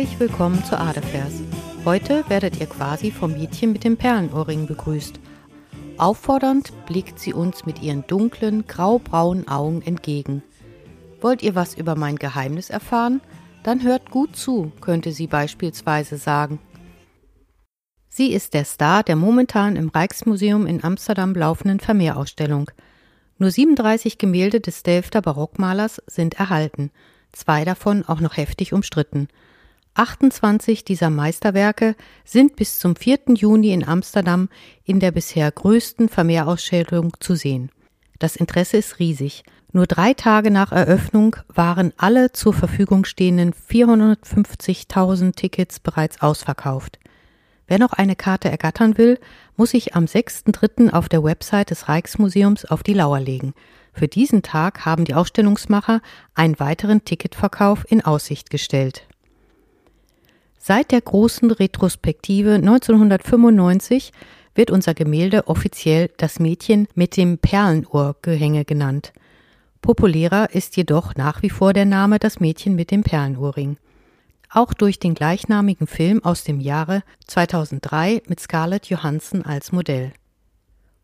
willkommen zu Adefers. Heute werdet ihr quasi vom Mädchen mit dem Perlenohrring begrüßt. Auffordernd blickt sie uns mit ihren dunklen, graubraunen Augen entgegen. Wollt ihr was über mein Geheimnis erfahren? Dann hört gut zu, könnte sie beispielsweise sagen. Sie ist der Star der momentan im Rijksmuseum in Amsterdam laufenden Vermeerausstellung. Nur 37 Gemälde des Delfter Barockmalers sind erhalten, zwei davon auch noch heftig umstritten. 28 dieser Meisterwerke sind bis zum 4. Juni in Amsterdam in der bisher größten Vermehrausstellung zu sehen. Das Interesse ist riesig. Nur drei Tage nach Eröffnung waren alle zur Verfügung stehenden 450.000 Tickets bereits ausverkauft. Wer noch eine Karte ergattern will, muss sich am 6.3. auf der Website des Rijksmuseums auf die Lauer legen. Für diesen Tag haben die Ausstellungsmacher einen weiteren Ticketverkauf in Aussicht gestellt. Seit der großen Retrospektive 1995 wird unser Gemälde offiziell das Mädchen mit dem Perlenohrgehänge genannt. Populärer ist jedoch nach wie vor der Name das Mädchen mit dem Perlenohrring. Auch durch den gleichnamigen Film aus dem Jahre 2003 mit Scarlett Johansson als Modell.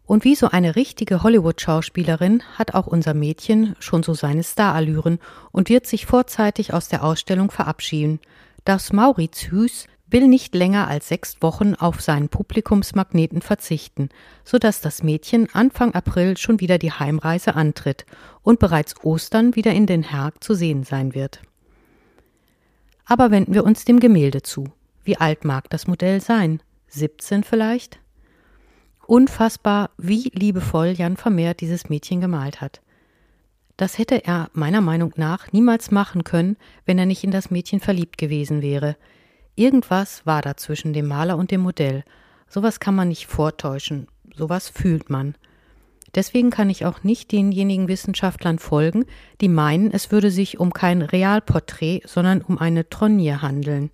Und wie so eine richtige Hollywood-Schauspielerin hat auch unser Mädchen schon so seine Starallüren und wird sich vorzeitig aus der Ausstellung verabschieden, das Mauritius will nicht länger als sechs Wochen auf seinen Publikumsmagneten verzichten, so dass das Mädchen Anfang April schon wieder die Heimreise antritt und bereits Ostern wieder in Den Haag zu sehen sein wird. Aber wenden wir uns dem Gemälde zu. Wie alt mag das Modell sein? 17 vielleicht? Unfassbar, wie liebevoll Jan Vermeer dieses Mädchen gemalt hat. Das hätte er meiner Meinung nach niemals machen können, wenn er nicht in das Mädchen verliebt gewesen wäre. Irgendwas war da zwischen dem Maler und dem Modell. Sowas kann man nicht vortäuschen, sowas fühlt man. Deswegen kann ich auch nicht denjenigen Wissenschaftlern folgen, die meinen, es würde sich um kein Realporträt, sondern um eine Tronje handeln.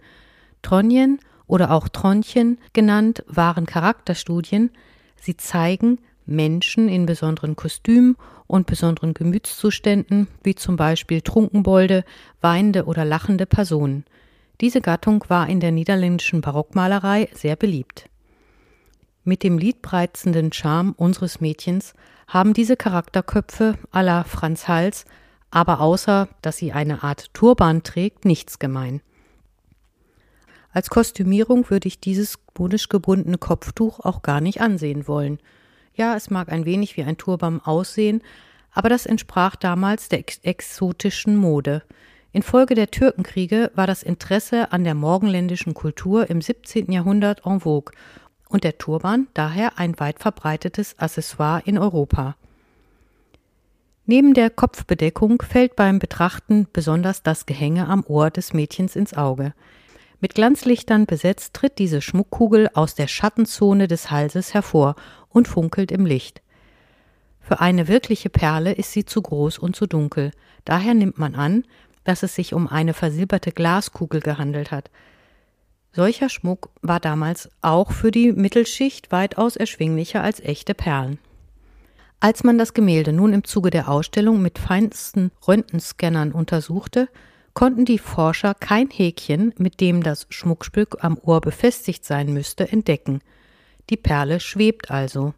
Tronjen oder auch Tronchen genannt waren Charakterstudien. Sie zeigen, Menschen in besonderen Kostümen und besonderen Gemütszuständen, wie zum Beispiel Trunkenbolde, weinende oder lachende Personen. Diese Gattung war in der niederländischen Barockmalerei sehr beliebt. Mit dem liedbreizenden Charme unseres Mädchens haben diese Charakterköpfe à la Franz Hals aber außer, dass sie eine Art Turban trägt, nichts gemein. Als Kostümierung würde ich dieses modisch gebundene Kopftuch auch gar nicht ansehen wollen – ja, es mag ein wenig wie ein Turban aussehen, aber das entsprach damals der ex exotischen Mode. Infolge der Türkenkriege war das Interesse an der morgenländischen Kultur im 17. Jahrhundert en vogue und der Turban daher ein weit verbreitetes Accessoire in Europa. Neben der Kopfbedeckung fällt beim Betrachten besonders das Gehänge am Ohr des Mädchens ins Auge. Mit Glanzlichtern besetzt tritt diese Schmuckkugel aus der Schattenzone des Halses hervor und funkelt im Licht. Für eine wirkliche Perle ist sie zu groß und zu dunkel, daher nimmt man an, dass es sich um eine versilberte Glaskugel gehandelt hat. Solcher Schmuck war damals auch für die Mittelschicht weitaus erschwinglicher als echte Perlen. Als man das Gemälde nun im Zuge der Ausstellung mit feinsten Röntgenscannern untersuchte, konnten die Forscher kein Häkchen, mit dem das Schmuckstück am Ohr befestigt sein müsste, entdecken – die Perle schwebt also.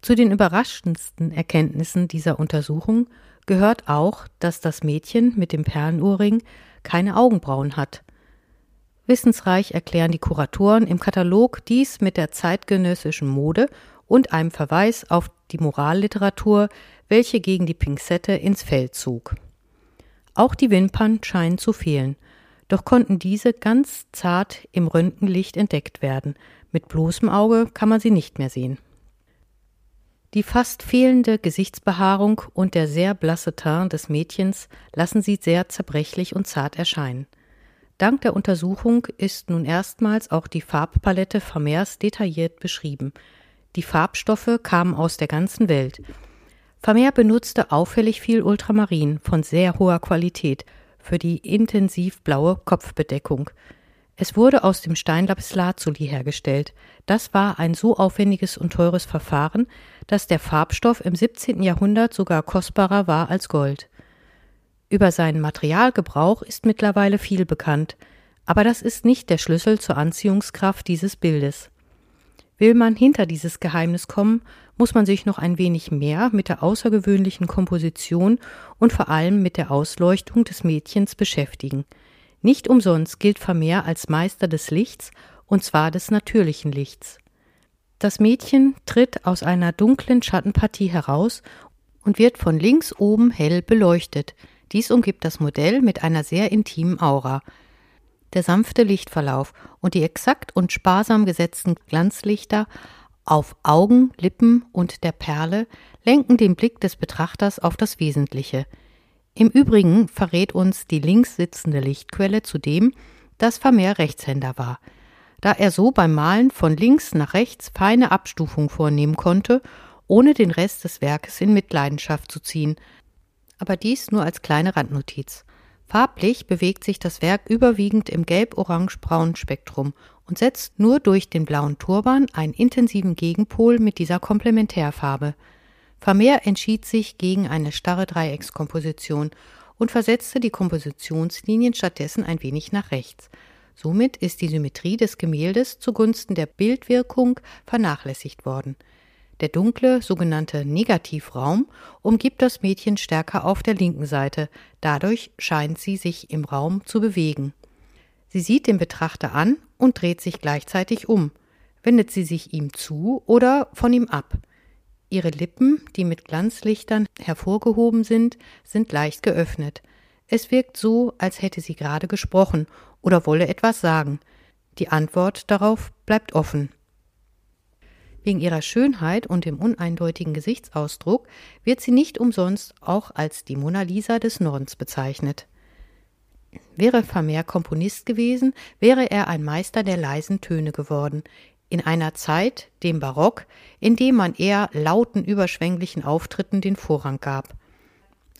Zu den überraschendsten Erkenntnissen dieser Untersuchung gehört auch, dass das Mädchen mit dem Perlenohrring keine Augenbrauen hat. Wissensreich erklären die Kuratoren im Katalog dies mit der zeitgenössischen Mode und einem Verweis auf die Moralliteratur, welche gegen die Pinzette ins Feld zog. Auch die Wimpern scheinen zu fehlen, doch konnten diese ganz zart im Röntgenlicht entdeckt werden, mit bloßem Auge kann man sie nicht mehr sehen. Die fast fehlende Gesichtsbehaarung und der sehr blasse Teint des Mädchens lassen sie sehr zerbrechlich und zart erscheinen. Dank der Untersuchung ist nun erstmals auch die Farbpalette Vermeers detailliert beschrieben. Die Farbstoffe kamen aus der ganzen Welt. Vermeer benutzte auffällig viel Ultramarin von sehr hoher Qualität für die intensiv blaue Kopfbedeckung. Es wurde aus dem Steinlapislazuli hergestellt. Das war ein so aufwendiges und teures Verfahren, dass der Farbstoff im 17. Jahrhundert sogar kostbarer war als Gold. Über seinen Materialgebrauch ist mittlerweile viel bekannt. Aber das ist nicht der Schlüssel zur Anziehungskraft dieses Bildes. Will man hinter dieses Geheimnis kommen, muss man sich noch ein wenig mehr mit der außergewöhnlichen Komposition und vor allem mit der Ausleuchtung des Mädchens beschäftigen. Nicht umsonst gilt Vermeer als Meister des Lichts, und zwar des natürlichen Lichts. Das Mädchen tritt aus einer dunklen Schattenpartie heraus und wird von links oben hell beleuchtet. Dies umgibt das Modell mit einer sehr intimen Aura. Der sanfte Lichtverlauf und die exakt und sparsam gesetzten Glanzlichter auf Augen, Lippen und der Perle lenken den Blick des Betrachters auf das Wesentliche. Im Übrigen verrät uns die links sitzende Lichtquelle zudem, dass Vermeer Rechtshänder war, da er so beim Malen von links nach rechts feine Abstufung vornehmen konnte, ohne den Rest des Werkes in Mitleidenschaft zu ziehen. Aber dies nur als kleine Randnotiz. Farblich bewegt sich das Werk überwiegend im gelb-orange-braunen Spektrum und setzt nur durch den blauen Turban einen intensiven Gegenpol mit dieser Komplementärfarbe. Vermeer entschied sich gegen eine starre Dreieckskomposition und versetzte die Kompositionslinien stattdessen ein wenig nach rechts. Somit ist die Symmetrie des Gemäldes zugunsten der Bildwirkung vernachlässigt worden. Der dunkle sogenannte Negativraum umgibt das Mädchen stärker auf der linken Seite, dadurch scheint sie sich im Raum zu bewegen. Sie sieht den Betrachter an und dreht sich gleichzeitig um. Wendet sie sich ihm zu oder von ihm ab? Ihre Lippen, die mit Glanzlichtern hervorgehoben sind, sind leicht geöffnet. Es wirkt so, als hätte sie gerade gesprochen oder wolle etwas sagen. Die Antwort darauf bleibt offen. Wegen ihrer Schönheit und dem uneindeutigen Gesichtsausdruck wird sie nicht umsonst auch als die Mona Lisa des Nordens bezeichnet. Wäre Vermeer Komponist gewesen, wäre er ein Meister der leisen Töne geworden, in einer Zeit, dem Barock, in dem man eher lauten, überschwänglichen Auftritten den Vorrang gab.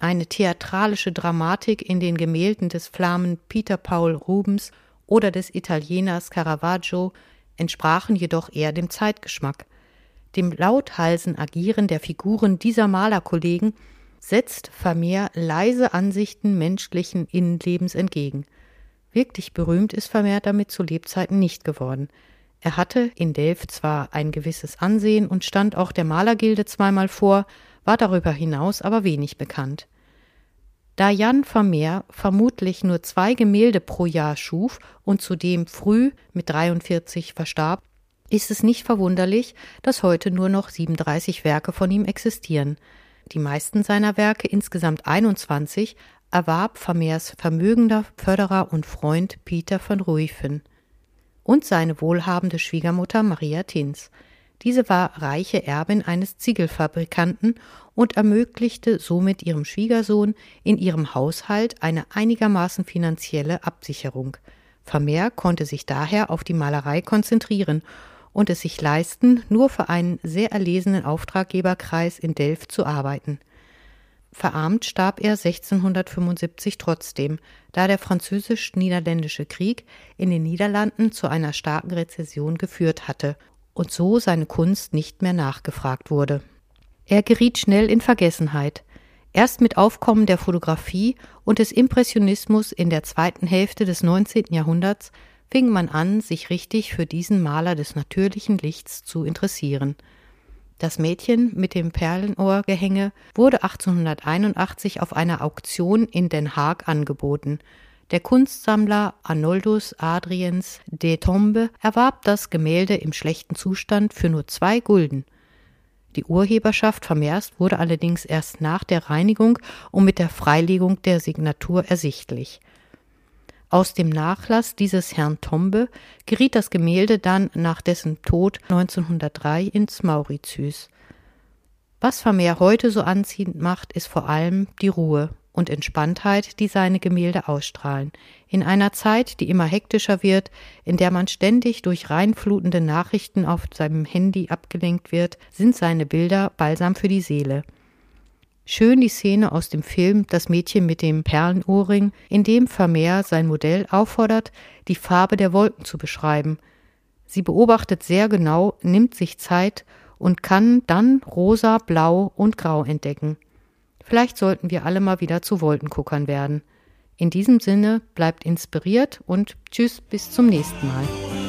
Eine theatralische Dramatik in den Gemälden des Flamen Peter Paul Rubens oder des Italieners Caravaggio entsprachen jedoch eher dem Zeitgeschmack. Dem Lauthalsen Agieren der Figuren dieser Malerkollegen setzt Vermeer leise Ansichten menschlichen Innenlebens entgegen. Wirklich berühmt ist Vermeer damit zu Lebzeiten nicht geworden. Er hatte in Delft zwar ein gewisses Ansehen und stand auch der Malergilde zweimal vor, war darüber hinaus aber wenig bekannt. Da Jan Vermeer vermutlich nur zwei Gemälde pro Jahr schuf und zudem früh mit 43 verstarb, ist es nicht verwunderlich, dass heute nur noch 37 Werke von ihm existieren. Die meisten seiner Werke, insgesamt 21, erwarb Vermeers vermögender Förderer und Freund Peter von Ruifen und seine wohlhabende Schwiegermutter Maria Tins. Diese war reiche Erbin eines Ziegelfabrikanten und ermöglichte somit ihrem Schwiegersohn in ihrem Haushalt eine einigermaßen finanzielle Absicherung. Vermeer konnte sich daher auf die Malerei konzentrieren und es sich leisten, nur für einen sehr erlesenen Auftraggeberkreis in Delft zu arbeiten. Verarmt starb er 1675 trotzdem, da der französisch-niederländische Krieg in den Niederlanden zu einer starken Rezession geführt hatte und so seine Kunst nicht mehr nachgefragt wurde. Er geriet schnell in Vergessenheit. Erst mit Aufkommen der Fotografie und des Impressionismus in der zweiten Hälfte des 19. Jahrhunderts fing man an, sich richtig für diesen Maler des natürlichen Lichts zu interessieren. Das Mädchen mit dem Perlenohrgehänge wurde 1881 auf einer Auktion in Den Haag angeboten. Der Kunstsammler Arnoldus Adriens de Tombe erwarb das Gemälde im schlechten Zustand für nur zwei Gulden. Die Urheberschaft Vermeers wurde allerdings erst nach der Reinigung und mit der Freilegung der Signatur ersichtlich. Aus dem Nachlass dieses Herrn Tombe geriet das Gemälde dann nach dessen Tod 1903 ins Mauritius. Was Vermeer heute so anziehend macht, ist vor allem die Ruhe und Entspanntheit, die seine Gemälde ausstrahlen. In einer Zeit, die immer hektischer wird, in der man ständig durch reinflutende Nachrichten auf seinem Handy abgelenkt wird, sind seine Bilder Balsam für die Seele. Schön die Szene aus dem Film Das Mädchen mit dem Perlenohrring, in dem Vermeer sein Modell auffordert, die Farbe der Wolken zu beschreiben. Sie beobachtet sehr genau, nimmt sich Zeit und kann dann rosa, blau und grau entdecken. Vielleicht sollten wir alle mal wieder zu Wolkenguckern werden. In diesem Sinne bleibt inspiriert und tschüss bis zum nächsten Mal.